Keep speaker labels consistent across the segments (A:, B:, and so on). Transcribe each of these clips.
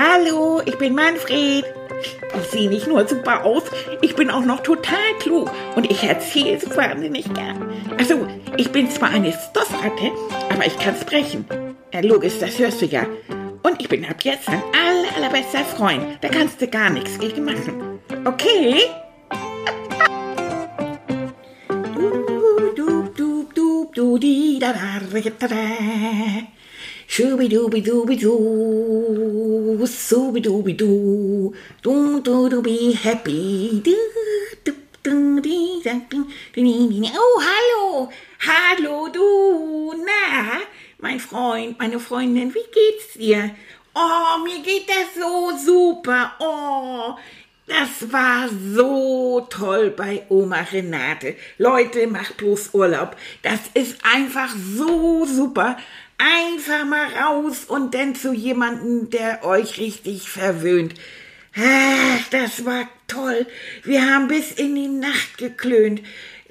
A: Hallo, ich bin Manfred. Ich sehe nicht nur super aus, ich bin auch noch total klug und ich erzähle es wahnsinnig gern. Also, ich bin zwar eine Stoffratte, aber ich kann sprechen. Ja, logisch, das hörst du ja. Und ich bin ab jetzt dein aller, allerbester Freund. Da kannst du gar nichts gegen machen. Okay? Du, du, du, du, du, di, da, da, da, da. Schubidubidubidu, subidubidu, du, du, du, be happy. Oh, hallo, hallo, du, na, mein Freund, meine Freundin, wie geht's dir? Oh, mir geht das so super. Oh, das war so toll bei Oma Renate. Leute, macht bloß Urlaub. Das ist einfach so super. Einfach mal raus und dann zu jemandem, der euch richtig verwöhnt. Ach, das war toll. Wir haben bis in die Nacht geklönt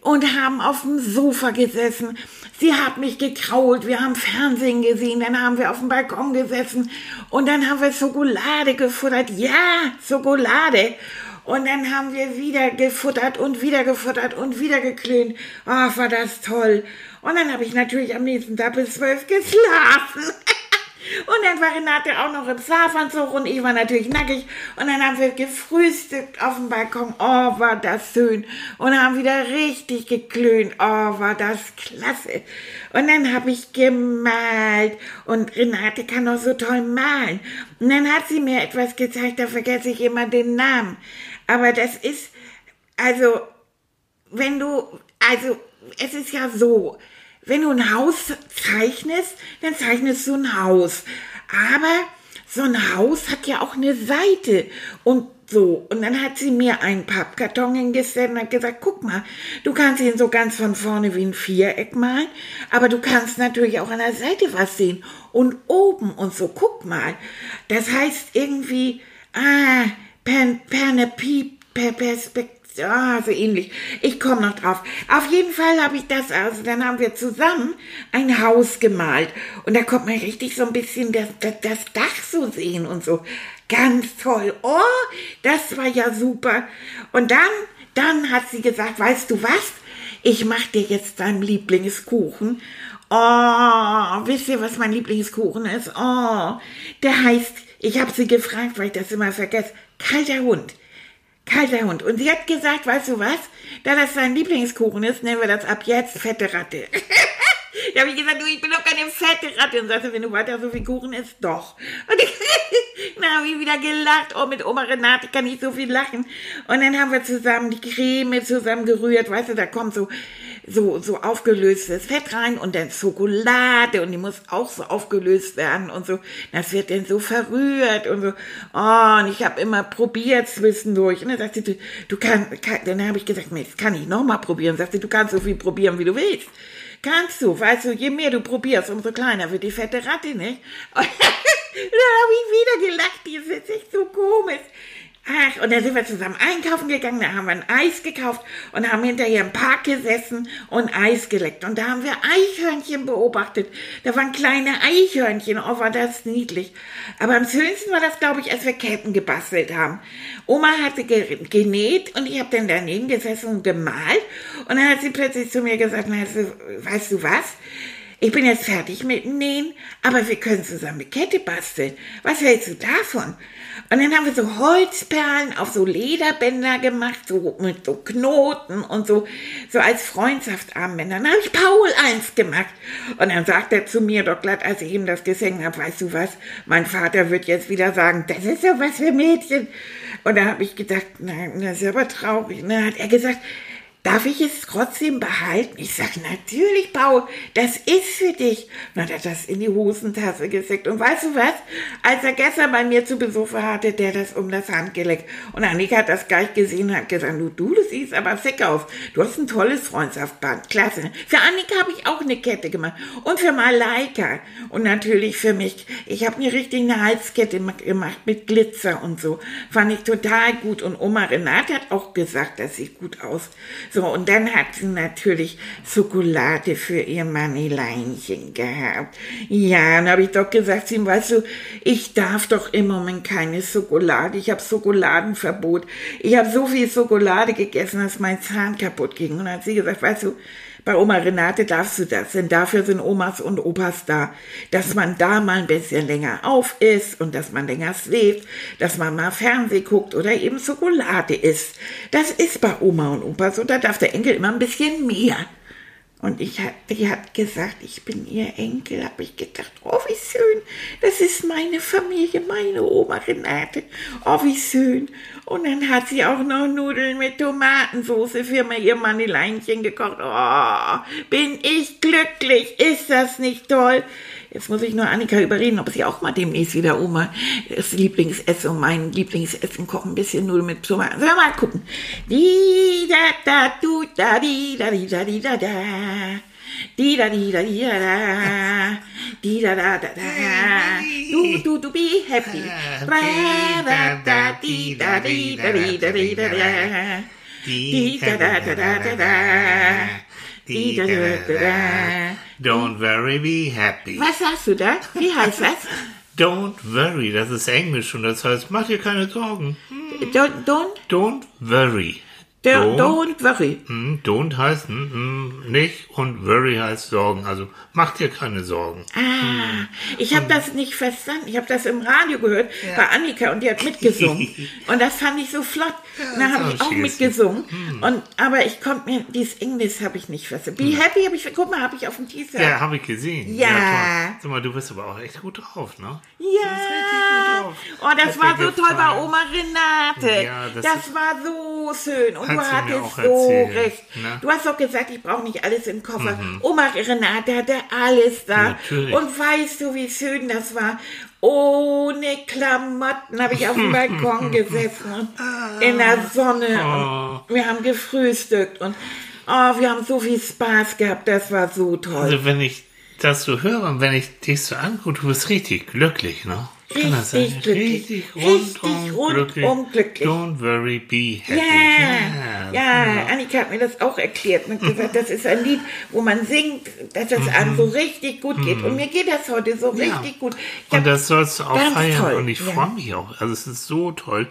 A: und haben auf dem Sofa gesessen. Sie hat mich gekrault, wir haben Fernsehen gesehen, dann haben wir auf dem Balkon gesessen und dann haben wir Schokolade gefuttert. Ja, Schokolade. Und dann haben wir wieder gefuttert und wieder gefuttert und wieder geklönt. Ach, war das toll. Und dann habe ich natürlich am nächsten Tag bis zwölf geschlafen. Und dann war Renate auch noch im Schlafanzug und ich war natürlich nackig. Und dann haben wir gefrühstückt auf dem Balkon. Oh, war das schön. Und haben wieder richtig geklönt. Oh, war das klasse. Und dann habe ich gemalt. Und Renate kann noch so toll malen. Und dann hat sie mir etwas gezeigt, da vergesse ich immer den Namen. Aber das ist, also, wenn du, also, es ist ja so, wenn du ein Haus zeichnest, dann zeichnest du ein Haus. Aber so ein Haus hat ja auch eine Seite und so. Und dann hat sie mir einen Pappkarton hingestellt und hat gesagt, guck mal, du kannst ihn so ganz von vorne wie ein Viereck malen, aber du kannst natürlich auch an der Seite was sehen und oben und so, guck mal. Das heißt irgendwie, ah, per, per ne Piep, per Perspektive, ah, so ähnlich. Ich komme noch drauf. Auf jeden Fall habe ich das, also dann haben wir zusammen ein Haus gemalt. Und da kommt man richtig so ein bisschen das, das, das Dach so sehen und so. Ganz toll. Oh, das war ja super. Und dann, dann hat sie gesagt, weißt du was? Ich mache dir jetzt deinen Lieblingskuchen. Oh, wisst ihr, was mein Lieblingskuchen ist? Oh, der heißt, ich habe sie gefragt, weil ich das immer vergesse, kalter Hund. Kalter Hund. Und sie hat gesagt, weißt du was? Da das sein Lieblingskuchen ist, nennen wir das ab jetzt fette Ratte. da habe ich gesagt, du, ich bin doch keine fette Ratte. Und sagte, wenn du weiter so viel Kuchen isst, doch. Und dann habe ich wieder gelacht. Oh, mit Oma Renate kann ich so viel lachen. Und dann haben wir zusammen die Creme zusammen gerührt. Weißt du, da kommt so so, so aufgelöstes Fett rein und dann Schokolade und die muss auch so aufgelöst werden und so. Das wird dann so verrührt und so. Oh, und ich habe immer probiert zwischendurch. Und dann sagte sie, du, kannst, kann, dann habe ich gesagt, nee, das kann ich nochmal probieren. Und sagte, du kannst so viel probieren, wie du willst. Kannst du, weißt du, je mehr du probierst, umso kleiner wird die fette Ratte, nicht? Und dann habe ich wieder gelacht, die ist jetzt echt so komisch. Ach, und dann sind wir zusammen einkaufen gegangen, da haben wir ein Eis gekauft und haben hinterher im Park gesessen und Eis geleckt. Und da haben wir Eichhörnchen beobachtet. Da waren kleine Eichhörnchen, oh, war das niedlich. Aber am schönsten war das, glaube ich, als wir Ketten gebastelt haben. Oma hatte genäht und ich habe dann daneben gesessen und gemalt. Und dann hat sie plötzlich zu mir gesagt, weißt du was? Ich bin jetzt fertig mit dem Nähen, aber wir können zusammen eine Kette basteln. Was hältst du davon? Und dann haben wir so Holzperlen auf so Lederbänder gemacht, so mit so Knoten und so, so als Freundschaftsarmbänder. Dann habe ich Paul eins gemacht. Und dann sagt er zu mir doch glatt, als ich ihm das gesungen habe, weißt du was, mein Vater wird jetzt wieder sagen, das ist ja was für Mädchen. Und da habe ich gedacht, nein, das ist aber traurig. Und dann hat er gesagt, Darf ich es trotzdem behalten? Ich sage, natürlich, Paul, das ist für dich. Und dann hat er das in die Hosentasse gesteckt. Und weißt du was? Als er gestern bei mir zu Besuch war, hatte der das um das Handgelenk. Und Annika hat das gleich gesehen und hat gesagt, du, du, du siehst aber sick aus. Du hast ein tolles Freundschaftsband. Klasse. Für Annika habe ich auch eine Kette gemacht. Und für Malaika. Und natürlich für mich. Ich habe mir richtig eine Halskette gemacht mit Glitzer und so. Fand ich total gut. Und Oma Renate hat auch gesagt, das sieht gut aus. So, und dann hat sie natürlich Schokolade für ihr Manneleinchen gehabt. Ja, dann habe ich doch gesagt, sie, weißt du, ich darf doch im Moment keine Schokolade. Ich habe Schokoladenverbot. Ich habe so viel Schokolade gegessen, dass mein Zahn kaputt ging. Und dann hat sie gesagt, weißt du, bei Oma Renate darfst du das, denn dafür sind Omas und Opas da, dass man da mal ein bisschen länger auf ist und dass man länger schläft, dass man mal Fernseh guckt oder eben Schokolade isst. Das ist bei Oma und Opa so, da darf der Enkel immer ein bisschen mehr. Und ich hat, die hat gesagt, ich bin ihr Enkel. Habe ich gedacht, oh, wie schön. Das ist meine Familie, meine Oma Renate. Oh, wie schön. Und dann hat sie auch noch Nudeln mit Tomatensauce für mir ihr Manneleinchen gekocht. Oh, bin ich glücklich. Ist das nicht toll? Jetzt muss ich nur Annika überreden, ob sie auch mal demnächst wieder Oma das Lieblingsessen und mein Lieblingsessen kochen. Ein bisschen Nudeln mit Tomaten. Sollen wir mal gucken. Di da da du da di da di da di da da. Di da di da di da da. Di da da da da. Du du du be happy. Ra da da di da di da di da di da da. Di da da da da da da.
B: Don't worry, be happy.
A: Was sagst du da? Wie heißt das?
B: Don't worry, das ist Englisch und das heißt, mach dir keine Sorgen.
A: Don't, don't,
B: Don't worry.
A: Don't, don't worry.
B: Hm, Don't heißt hm, nicht und worry heißt Sorgen. Also mach dir keine Sorgen.
A: Ah, ich habe das nicht verstanden. Ich habe das im Radio gehört bei Annika und die hat mitgesungen. und das fand ich so flott. und dann
B: das
A: habe ich
B: auch
A: mitgesungen. Und, aber ich konnte mir, dieses Englisch habe ich nicht verstanden. Be happy habe ich, guck mal, habe ich auf dem T-Shirt.
B: Ja, habe ich gesehen.
A: Ja.
B: toll. Sag mal, du bist aber auch echt gut drauf, ne?
A: Ja.
B: drauf.
A: Oh, das
B: Hat
A: war so toll bei. Oma Renate.
B: Ja, das
A: das war so schön. Und
B: Hat mir
A: hattest
B: auch
A: so
B: erzählt,
A: recht.
B: ne?
A: Du hast doch gesagt, ich brauche nicht alles im Koffer. Oma Renate hatte alles da.
B: Natürlich.
A: Und weißt du, wie schön das war? Ohne Klamotten habe ich auf dem Balkon gesessen in der Sonne. Und wir haben gefrühstückt und oh, wir haben so viel Spaß gehabt. Das war so toll.
B: Also wenn ich das so höre und wenn ich dich so angucke, du bist richtig glücklich, ne?
A: Richtig glücklich.
B: Richtig rundum,
A: rundum glücklich.
B: Don't worry, be happy.
A: Ja, ja, Annika hat mir das auch erklärt und hat gesagt, das ist ein Lied, wo man singt, dass es einem so richtig gut geht. Und mir geht das heute so
B: Mhm. Ja.
A: richtig gut.
B: Und das sollst du auch feiern.
A: toll,
B: Und ich
A: ja.
B: freue mich auch. Also es ist so toll.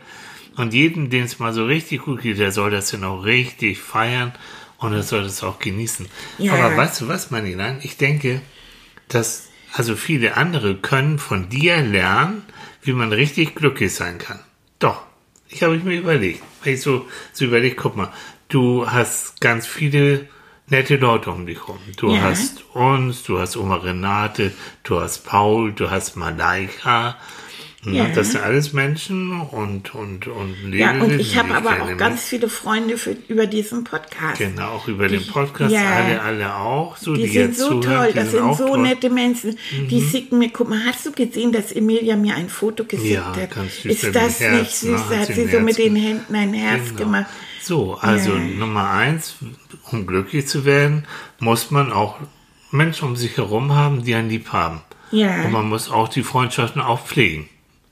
B: Und jedem, dem es mal so richtig gut geht, der soll das dann auch richtig feiern und er soll das auch genießen.
A: Ja.
B: Aber weißt du was, Manilan? Ich denke, dass also viele andere können von dir lernen, wie man richtig glücklich sein kann. Doch, ich habe mir überlegt. Wenn ich so, so überlege, guck mal, du hast ganz viele nette Leute um dich rum. Du
A: Ja.
B: hast uns, du hast Oma Renate, du hast Paul, du hast Malaika.
A: Ja.
B: Das sind alles Menschen und, und, und
A: Ja, und
B: Lebewesen,
A: ich habe aber auch ganz viele Freunde für, über diesen Podcast.
B: Genau, auch über den
A: Die-
B: Podcast,
A: ja.
B: alle, alle auch, so, die,
A: Die sind so
B: zuhören,
A: toll, das sind
B: auch
A: so
B: toll. Mhm.
A: nette Menschen. Die schicken mir, guck mal, hast du gesehen, dass Emilia mir ein Foto geschickt
B: Ja,
A: hat?
B: ganz süß
A: Ist das
B: dem
A: nicht
B: Herz,
A: süß? Da
B: Hat sie
A: so mit
B: Herz
A: den Händen ein Herz
B: Genau.
A: gemacht.
B: So, also
A: Ja.
B: Nummer eins, um glücklich zu werden, muss man auch Menschen um sich herum haben, die einen lieb haben.
A: Ja.
B: Und man muss auch die Freundschaften auch pflegen.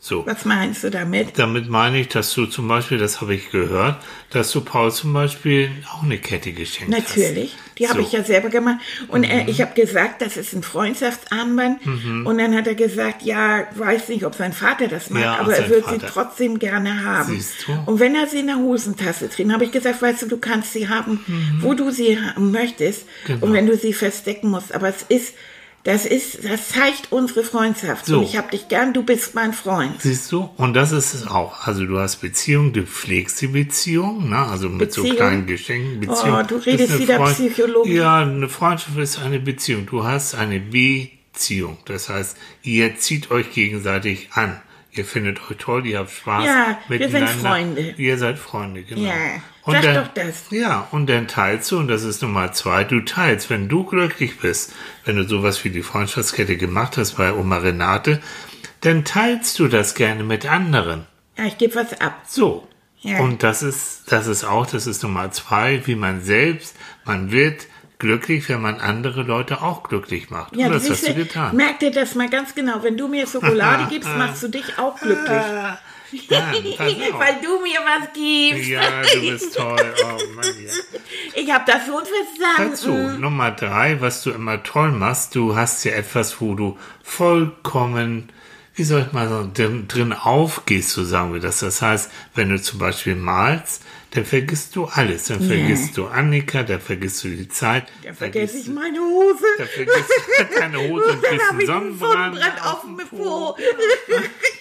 B: So.
A: Was meinst du damit?
B: Damit meine ich, dass du zum Beispiel, das habe ich gehört, dass du Paul zum Beispiel auch eine Kette geschenkt hast.
A: Natürlich, die habe
B: So. Mhm.
A: ich ja selber gemacht. Und äh, ich habe gesagt, das ist ein Freundschaftsarmband. Und dann hat er gesagt, ja, weiß nicht, ob sein Vater das mag,
B: Ja,
A: aber er wird sie trotzdem gerne haben.
B: Siehst du?
A: Und wenn er sie in der Hosentasche trägt, habe ich gesagt, weißt du, du kannst sie haben, wo du sie haben möchtest.
B: Mhm. Genau.
A: Und wenn du sie verstecken musst. Aber es ist, das ist, das zeigt unsere Freundschaft.
B: So.
A: Und ich habe dich gern, du bist mein Freund.
B: Siehst du? Und das ist es auch. Also du hast Beziehung, du pflegst die Beziehung, ne? also mit so
A: Beziehung?
B: kleinen Geschenken. Beziehung
A: Oh, du redest wieder
B: Freund-
A: Psychologie.
B: Ja, eine Freundschaft ist eine Beziehung. Du hast eine Beziehung. Das heißt, ihr zieht euch gegenseitig an. Ihr findet euch toll, ihr habt Spaß
A: Ja, wir sind
B: miteinander.
A: Freunde.
B: Ihr seid Freunde, genau.
A: Ja,
B: und
A: sag
B: dann,
A: doch das.
B: Ja, und dann teilst du, und das ist Nummer zwei, du teilst, wenn du glücklich bist, wenn du sowas wie die Freundschaftskette gemacht hast bei Oma Renate, dann teilst du das gerne mit anderen.
A: Ja, ich gebe was ab.
B: So.
A: Ja.
B: Und das ist, das ist auch, das ist Nummer zwei, wie man selbst, man wird glücklich, wenn man andere Leute auch glücklich macht.
A: Ja,
B: und das hast du
A: du,
B: getan.
A: Merk dir das mal ganz genau. Wenn du mir Schokolade gibst, machst du dich auch glücklich.
B: Auf.
A: Weil du mir was gibst.
B: Ja, du bist toll. Oh Mann, ja.
A: Ich habe das
B: Dazu
A: verstanden.
B: Nummer drei, was du immer toll machst, du hast ja etwas, wo du vollkommen, wie soll ich mal sagen, drin, aufgehst, so sagen wir das. Das heißt, wenn du zum Beispiel malst, dann vergisst du alles. Dann vergisst du Annika, dann vergisst du die Zeit.
A: Da
B: dann
A: vergesse ich meine Hose.
B: dann vergisst du deine Hose und kriegst einen Sonnenbrand.
A: Sonnenbrand auf dem Po.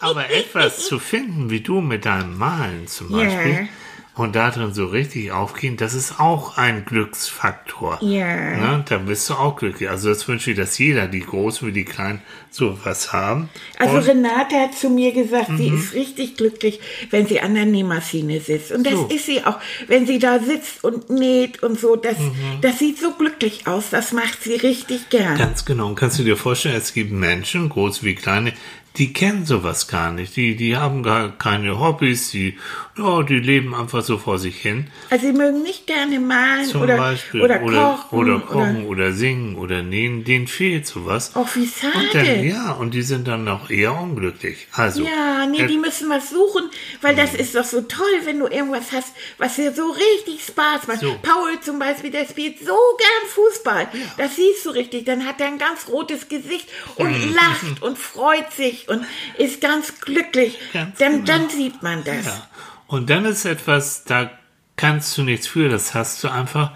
B: Aber etwas zu finden, wie du mit deinem Malen zum. Beispiel, und darin so richtig aufgehen, das ist auch ein Glücksfaktor.
A: Ja.
B: Ne? Da bist du auch glücklich. Also das wünsche ich, dass jeder, die Großen wie die Kleinen, sowas haben.
A: Also
B: und, Mhm.
A: Renate hat zu mir gesagt, sie ist richtig glücklich, wenn sie an der Nähmaschine sitzt. Und das
B: So.
A: ist sie auch. Wenn sie da sitzt und näht und so, das,
B: Mhm.
A: das sieht so glücklich aus. Das macht sie richtig gern.
B: ganz genau. Und kannst du dir vorstellen, es gibt Menschen, groß wie kleine, die kennen sowas gar nicht. Die, die haben gar keine Hobbys, die, ja, die leben einfach so vor sich hin.
A: Also sie mögen nicht gerne malen
B: Zum
A: oder,
B: Beispiel.
A: oder,
B: oder,
A: kochen.
B: oder kochen oder, singen oder nähen. Denen fehlt sowas.
A: Och, wie
B: Und dann,
A: schade.
B: ja, und die sind dann noch eher unglücklich. Also,
A: Ja, nee,
B: äh,
A: die müssen was suchen, weil
B: Mhm.
A: das ist doch so toll, wenn du irgendwas hast, was dir so richtig Spaß macht.
B: So.
A: Paul zum Beispiel, der spielt so gern Fußball. Das siehst du richtig. Dann hat er ein ganz rotes Gesicht und
B: Mhm.
A: lacht und freut sich und ist ganz glücklich.
B: Ganz
A: dann,
B: genau.
A: dann sieht man das.
B: Ja. Und dann ist etwas, da kannst du nichts für, das hast du einfach,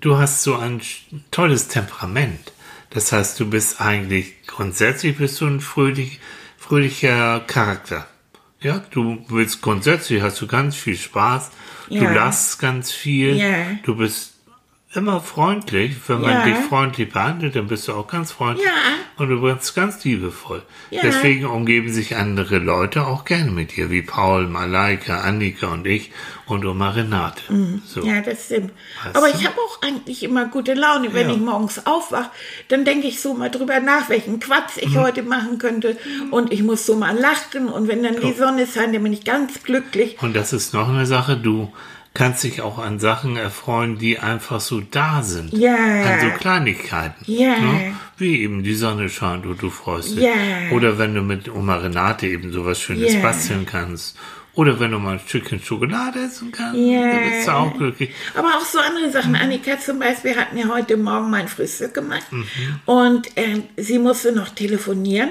B: du hast so ein tolles Temperament. Das heißt, du bist eigentlich, grundsätzlich bist du ein fröhlich, fröhlicher Charakter. Ja, du willst grundsätzlich, hast du ganz viel Spaß, du
A: Ja.
B: lachst ganz viel,
A: Ja.
B: du bist immer freundlich. Wenn man
A: Ja.
B: dich freundlich behandelt, dann bist du auch ganz freundlich.
A: Ja.
B: Und du bist ganz liebevoll.
A: Ja.
B: Deswegen umgeben sich andere Leute auch gerne mit dir, wie Paul, Malaika, Annika und ich und Oma Renate. So.
A: Mhm. Ja, das stimmt.
B: Weißt
A: Aber
B: du?
A: ich habe auch eigentlich immer gute Laune. Wenn ich morgens aufwache, dann denke ich so mal drüber nach, welchen Quatsch
B: Mhm.
A: ich heute machen könnte. Und ich muss so mal lachen. Und wenn dann die Sonne scheint, dann bin ich ganz glücklich.
B: Und das ist noch eine Sache, du kannst dich auch an Sachen erfreuen, die einfach so da sind.
A: Ja.
B: An so Kleinigkeiten.
A: Ja.
B: Ne? Wie eben die Sonne scheint und du freust dich.
A: Ja.
B: Oder wenn du mit Oma Renate eben sowas Schönes basteln kannst. Oder wenn du mal ein Stückchen Schokolade essen kannst,
A: Ja.
B: dann bist du auch glücklich.
A: Aber auch so andere Sachen. Annika zum Beispiel hat mir heute Morgen mein Frühstück gemacht.
B: Mhm.
A: Und äh, sie musste noch telefonieren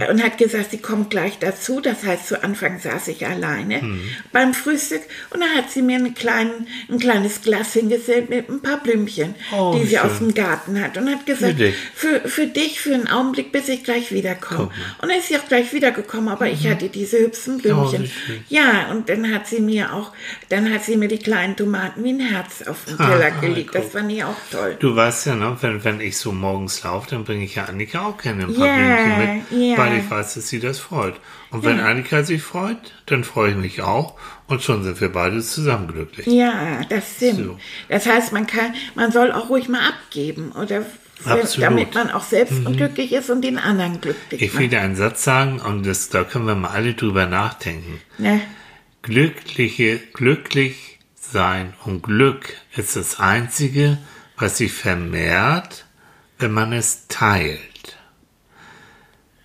A: äh, und hat gesagt, sie kommt gleich dazu. Das heißt, zu Anfang saß ich alleine
B: Mhm.
A: beim Frühstück. Und dann hat sie mir eine kleinen, ein kleines Glas hingestellt mit ein paar Blümchen,
B: Oh,
A: die
B: wie
A: sie
B: schön.
A: aus dem Garten hat. Und hat gesagt,
B: dich.
A: für, für dich, für einen Augenblick, bis ich gleich wiederkomme. Und dann ist sie auch gleich wiedergekommen, aber ich hatte diese hübschen
B: Oh,
A: Blümchen.
B: schön.
A: Ja, und dann hat sie mir auch, dann hat sie mir die kleinen Tomaten wie ein Herz auf den Teller
B: Ah,
A: gelegt. Das fand ich auch toll.
B: Du weißt ja, ne, wenn, wenn ich so morgens laufe, dann bringe ich ja Annika auch gerne ein paar
A: Ja,
B: Blümchen mit,
A: ja.
B: weil ich weiß, dass sie das freut. Und wenn Annika sich freut, dann freue ich mich auch und schon sind wir beide zusammen glücklich.
A: Ja, das stimmt.
B: So.
A: Das heißt, man kann, man soll auch ruhig mal abgeben oder
B: Absolut. Mhm.
A: damit man auch selbst glücklich ist und den anderen glücklich
B: Ich will dir einen Satz sagen und das, da können wir mal alle drüber nachdenken.
A: Ne?
B: Glückliche, glücklich sein und Glück ist das einzige, was sich vermehrt, wenn man es teilt.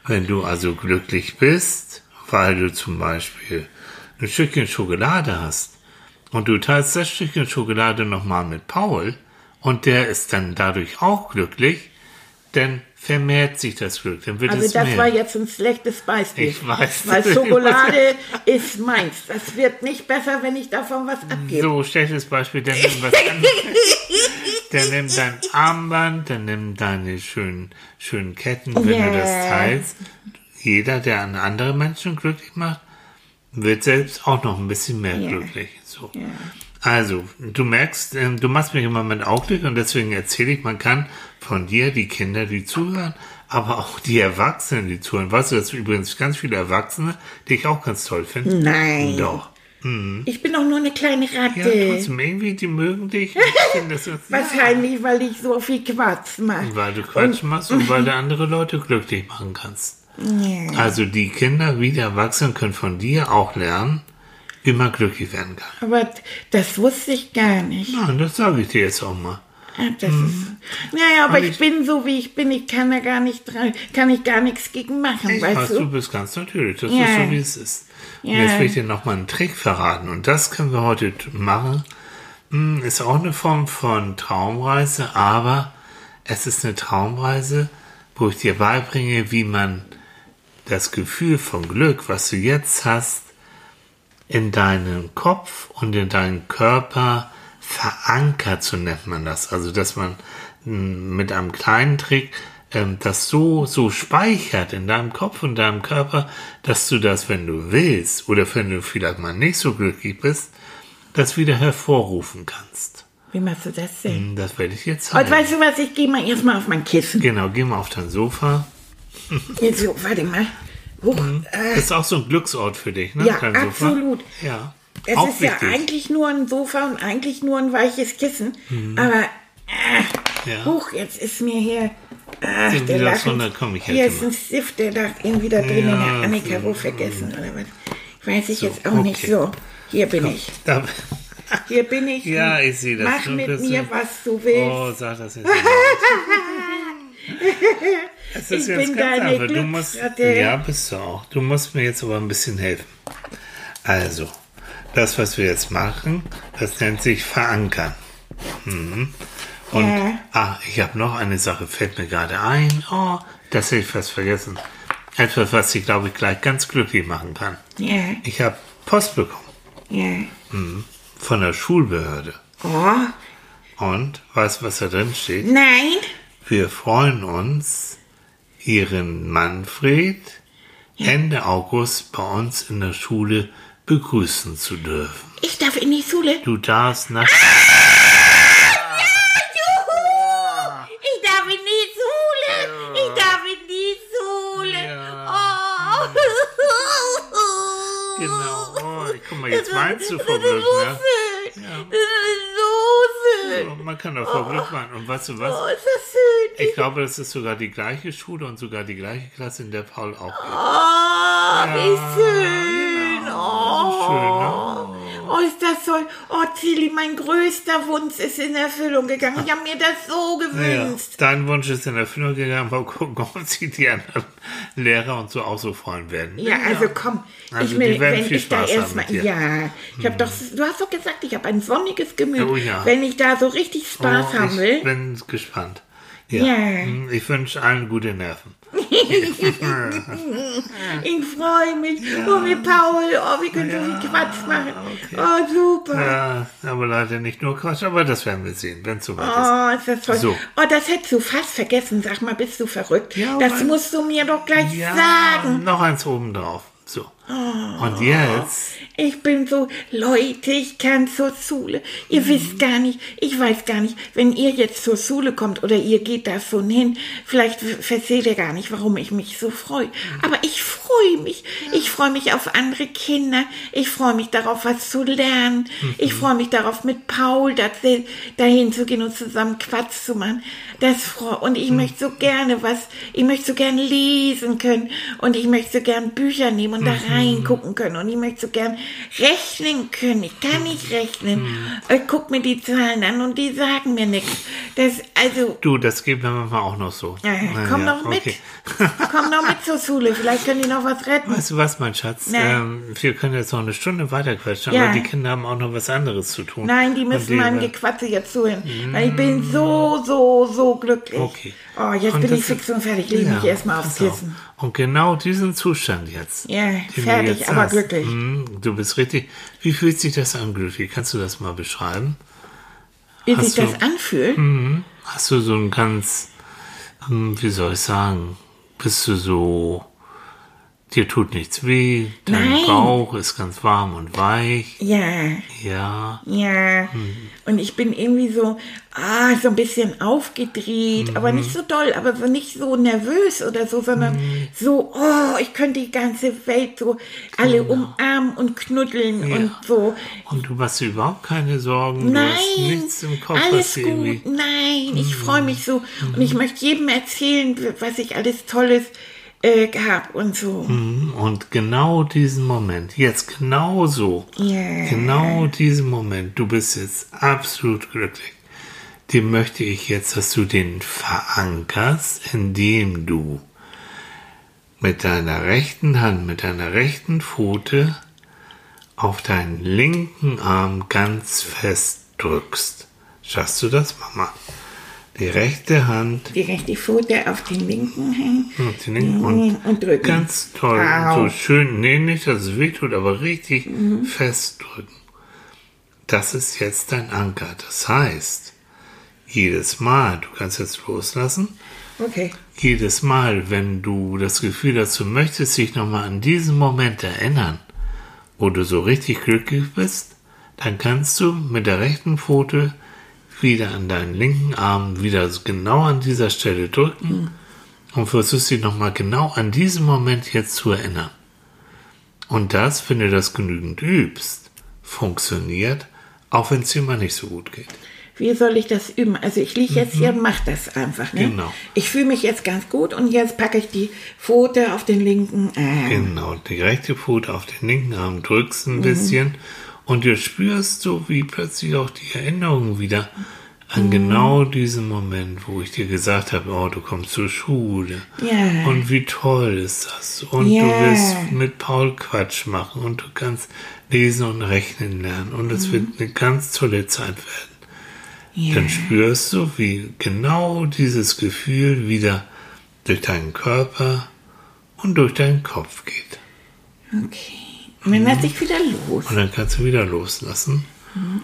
B: Wenn du also glücklich bist, weil du zum Beispiel ein Stückchen Schokolade hast und du teilst das Stückchen Schokolade nochmal mit Paul und der ist dann dadurch auch glücklich, dann vermehrt sich das Glück, dann wird
A: Also
B: es
A: das
B: mehr.
A: war jetzt ein schlechtes Beispiel.
B: Ich weiß.
A: Weil Schokolade ist meins. Das wird nicht besser, wenn ich davon was abgebe.
B: So, schlechtes Beispiel, dann nimm was dann nimm dein Armband, dann nimm deine schönen, schönen Ketten, wenn du das teilst. Jeder, der einen anderen Menschen glücklich macht, wird selbst auch noch ein bisschen mehr
A: Ja.
B: glücklich. So. Also, du merkst, ähm, du machst mich im Moment auch glücklich und deswegen erzähle ich, man kann von dir, die Kinder, die zuhören, aber auch die Erwachsenen, die zuhören. Weißt du, dass übrigens ganz viele Erwachsene, die ich auch ganz toll finde.
A: Nein.
B: Doch.
A: Ich bin doch nur eine kleine
B: Ja,
A: Ratte.
B: trotzdem, irgendwie, die mögen dich. Jetzt-
A: Wahrscheinlich, weil ich so viel Quatsch mache.
B: Weil du Quatsch machst und weil du andere Leute glücklich machen kannst. Also die Kinder wie die Erwachsenen können von dir auch lernen, man glücklich werden kann.
A: Aber das wusste ich gar nicht.
B: Nein, das sage ich dir jetzt auch mal.
A: Das ist, naja, aber
B: Und
A: ich,
B: ich-
A: bin so, wie ich bin. Ich kann da gar nicht dran, kann ich gar nichts gegen machen,
B: Ich
A: weißt
B: weiß,
A: du?
B: du bist ganz natürlich. Das
A: Ja.
B: ist so, wie es ist. Und
A: Ja.
B: jetzt will ich dir noch mal einen Trick verraten. Und das können wir heute machen. Hm, Ist auch eine Form von Traumreise, aber es ist eine Traumreise, wo ich dir beibringe, wie man das Gefühl von Glück, was du jetzt hast, in deinen Kopf und in deinen Körper verankert, so nennt man das. Also, dass man mm, mit einem kleinen Trick ähm, das so, so speichert in deinem Kopf und deinem Körper, dass du das, wenn du willst, oder wenn du vielleicht mal nicht so glücklich bist, das wieder hervorrufen kannst.
A: Wie machst du das denn?
B: Hm, Das werde ich jetzt
A: Und
B: zeigen.
A: weißt du was, ich gehe mal erstmal auf mein Kissen.
B: Genau, geh mal auf dein Sofa.
A: Jetzt warte mal. Hoch, äh,
B: Das ist auch so ein Glücksort für dich, ne?
A: Ja,
B: Sofa.
A: absolut.
B: Ja.
A: es
B: auch
A: ist ja
B: wichtig.
A: eigentlich nur ein Sofa und eigentlich nur ein weiches Kissen. Aber, äh,
B: Ja.
A: huch, jetzt ist mir hier... Ach,
B: Sind
A: der
B: komm, ich
A: Hier ist ein Stift, der lag irgendwie da drin in
B: Ja,
A: der Annika wo vergessen oder was. Weiß ich jetzt auch nicht
B: okay.
A: so. Hier bin ich.
B: Da,
A: Hier bin ich.
B: Ja, ich sehe das.
A: Mach mit mir,
B: ein-
A: was du willst.
B: Oh, sag das jetzt Es ist
A: Ich
B: jetzt
A: bin
B: ganz
A: deine
B: einfach. Du musst, ja, bist du auch. Du musst mir jetzt aber ein bisschen helfen. Also, das, was wir jetzt machen, das nennt sich verankern. Mhm. Und,
A: Ja.
B: ah, ich habe noch eine Sache, fällt mir gerade ein. Oh, das hätte ich fast vergessen. Etwas, was ich, glaube ich, gleich ganz glücklich machen kann.
A: Ja,
B: Ich habe Post bekommen
A: ja.
B: von der Schulbehörde.
A: Oh,
B: Und weißt du, was da drin steht?
A: nein.
B: Wir freuen uns, Ihren Manfred Ende August bei uns in der Schule begrüßen zu dürfen.
A: Ich darf in die Schule.
B: Du darfst nach.
A: Juhu! Ich darf in die Schule. Ich darf in die Schule.
B: Ja.
A: Oh.
B: Genau. Oh, guck mal, jetzt weinst du vor Glück, ne? Ja.
A: Schön.
B: Oh, Man kann doch vor Glück weinen. Und weißt du
A: Oh,
B: was?
A: ist das schön.
B: Ich glaube, das ist sogar die gleiche Schule und sogar die gleiche Klasse, in der Paul auch geht.
A: Oh, wie schön.
B: Das ist schön,
A: Oh.
B: ne?
A: Oh, ist das toll. Oh, Tilly, mein größter Wunsch ist in Erfüllung gegangen. Ich habe mir das so
B: Ja,
A: gewünscht.
B: dein Wunsch ist in Erfüllung gegangen, mal gucken, ob sich die anderen Lehrer und so auch so freuen werden.
A: Ja, also komm,
B: Also
A: ich will, wenn ich da
B: Spaß haben
A: erstmal, ja, ich habe doch, du hast doch gesagt, ich habe ein sonniges Gemüt.
B: Oh ja.
A: Wenn ich da so richtig Spaß
B: Oh,
A: haben will,
B: Ich bin gespannt. Ja.
A: Ja.
B: Hm, Ich wünsche allen gute Nerven.
A: ich freue mich. Oh, mit Paul, oh, wir können so viel Quatsch machen. Oh, super.
B: Ja, aber leider nicht nur Quatsch, aber das werden wir sehen, wenn es soweit ist.
A: Oh, ist das toll.
B: So.
A: Oh, das hättest du fast vergessen. Sag mal, bist du verrückt?
B: Ja,
A: das musst du mir doch gleich
B: Ja,
A: sagen.
B: noch eins oben drauf. So.
A: Oh.
B: Und jetzt,
A: Ich bin so, Leute, ich kann zur Schule. Ihr
B: Mhm.
A: wisst gar nicht, ich weiß gar nicht, wenn ihr jetzt zur Schule kommt oder ihr geht da schon hin, vielleicht versteht ihr gar nicht, warum ich mich so freue.
B: Mhm.
A: Aber ich freue mich. Ich freue mich auf andere Kinder. Ich freue mich darauf, was zu lernen.
B: Mhm.
A: Ich freue mich darauf, mit Paul da, dahin zu gehen und zusammen Quatsch zu machen. Das freu und
B: Mhm.
A: ich möchte so gerne was, ich möchte so gerne lesen können und ich möchte so gerne Bücher nehmen und da
B: Mhm.
A: Reingucken können und ich möchte so gern rechnen können. Ich kann nicht rechnen.
B: Mhm.
A: Ich guck mir die Zahlen an und die sagen mir nichts. Das, also,
B: du, das geht mir manchmal auch noch so.
A: ja, komm
B: ja,
A: mit.
B: okay.
A: komm doch mit zur Schule. Vielleicht können die noch was retten.
B: Weißt du was, mein Schatz? Ähm, wir können jetzt noch eine Stunde weiterquatschen,
A: Ja.
B: aber die Kinder haben auch noch was anderes zu tun.
A: Nein, die müssen meinem Gequatsche jetzt zuhören. Weil ich bin so, so, so glücklich.
B: Okay.
A: Oh, jetzt
B: Und
A: bin ich fix und fertig. Lege mich
B: Ja,
A: erstmal aufs. Kissen.
B: Und genau diesen Zustand jetzt.
A: Ja, fertig,
B: jetzt
A: aber
B: hast,
A: glücklich.
B: mm, Du bist richtig. Wie fühlt sich das an, glücklich? Kannst du das mal beschreiben?
A: Wie
B: Hast
A: sich
B: du-
A: das anfühlt?
B: Mhm. Hast du so ein ganz, hm, wie soll ich sagen, bist du so, dir tut nichts weh, dein
A: Nein.
B: Bauch ist ganz warm und weich.
A: Ja.
B: Ja,
A: Ja, und ich bin irgendwie so, ah, so ein bisschen aufgedreht, aber nicht so doll, aber so nicht so nervös oder so, sondern so, oh, ich könnte die ganze Welt so alle umarmen und knuddeln
B: Ja.
A: und so.
B: und du machst überhaupt keine Sorgen, du hast
A: Nein,
B: nichts im Kopf,
A: alles
B: dir irgendwie...
A: gut, nein, ich freue mich so. Und ich möchte jedem erzählen, was ich alles Tolles äh, gehabt und so.
B: Mhm, Und genau diesen Moment, jetzt genau so,
A: Ja.
B: genau diesen Moment, du bist jetzt absolut glücklich. den möchte ich jetzt, dass du den verankerst, indem du mit deiner rechten Hand, mit deiner rechten Pfote auf deinen linken Arm ganz fest drückst. Schaffst du das, Mama? Die rechte Hand.
A: Die rechte Pfote auf den linken Hand.
B: Und, den linken und,
A: und drücken.
B: Ganz toll.
A: Au.
B: So schön. Nee, nicht, dass es wehtut, aber richtig fest drücken. Das ist jetzt dein Anker. Das heißt, jedes Mal, du kannst jetzt loslassen,
A: Okay.
B: jedes Mal, wenn du das Gefühl hast, du möchtest dich nochmal an diesen Moment erinnern, wo du so richtig glücklich bist, dann kannst du mit der rechten Pfote wieder an deinen linken Arm wieder genau an dieser Stelle drücken und versuchst dich nochmal genau an diesen Moment jetzt zu erinnern. Und das, wenn du das genügend übst, funktioniert, auch wenn es dir mal nicht so gut geht.
A: Wie soll ich das üben? Also ich liege jetzt hier, mach das einfach. Ne?
B: Genau.
A: Ich fühle mich jetzt ganz gut und jetzt packe ich die Pfote auf den linken Arm.
B: Genau, die rechte Pfote auf den linken Arm drückst ein bisschen und du spürst so, wie plötzlich auch die Erinnerung wieder an genau diesen Moment, wo ich dir gesagt habe, oh, du kommst zur Schule.
A: Ja.
B: Und wie toll ist das. Und
A: Ja.
B: du wirst mit Paul Quatsch machen und du kannst lesen und rechnen lernen und es wird eine ganz tolle Zeit werden.
A: Ja.
B: Dann spürst du, wie genau dieses Gefühl wieder durch deinen Körper und durch deinen Kopf geht.
A: Okay. Und dann lasse ich wieder los.
B: Und dann kannst du wieder loslassen.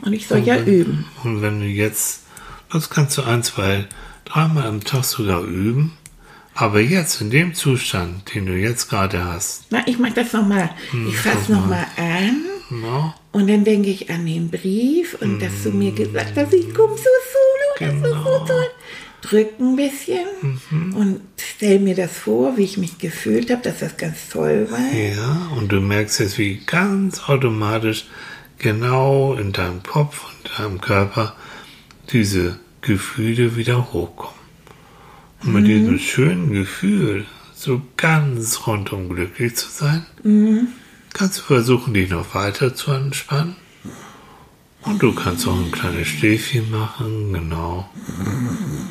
A: Und ich soll ja üben.
B: Und wenn du jetzt, das kannst du ein, zwei, dreimal am Tag sogar üben. Aber jetzt in dem Zustand, den du jetzt gerade hast,
A: Na, ich mache das nochmal. Ich fasse nochmal an.
B: no,
A: Und dann denke ich an den Brief und dass du mir gesagt hast, ich komme so solo, das ist so
B: Genau.
A: toll. Drück ein bisschen und stell mir das vor, wie ich mich gefühlt habe, dass das ganz toll war.
B: ja, und du merkst jetzt, wie ganz automatisch genau in deinem Kopf und deinem Körper diese Gefühle wieder hochkommen. Und mit diesem schönen Gefühl, so ganz rundum glücklich zu sein, kannst du versuchen, dich noch weiter zu entspannen. Und du kannst auch ein kleines Stäfchen machen, genau.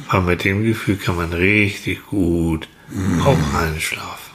B: Aber mit dem Gefühl kann man richtig gut auch einschlafen.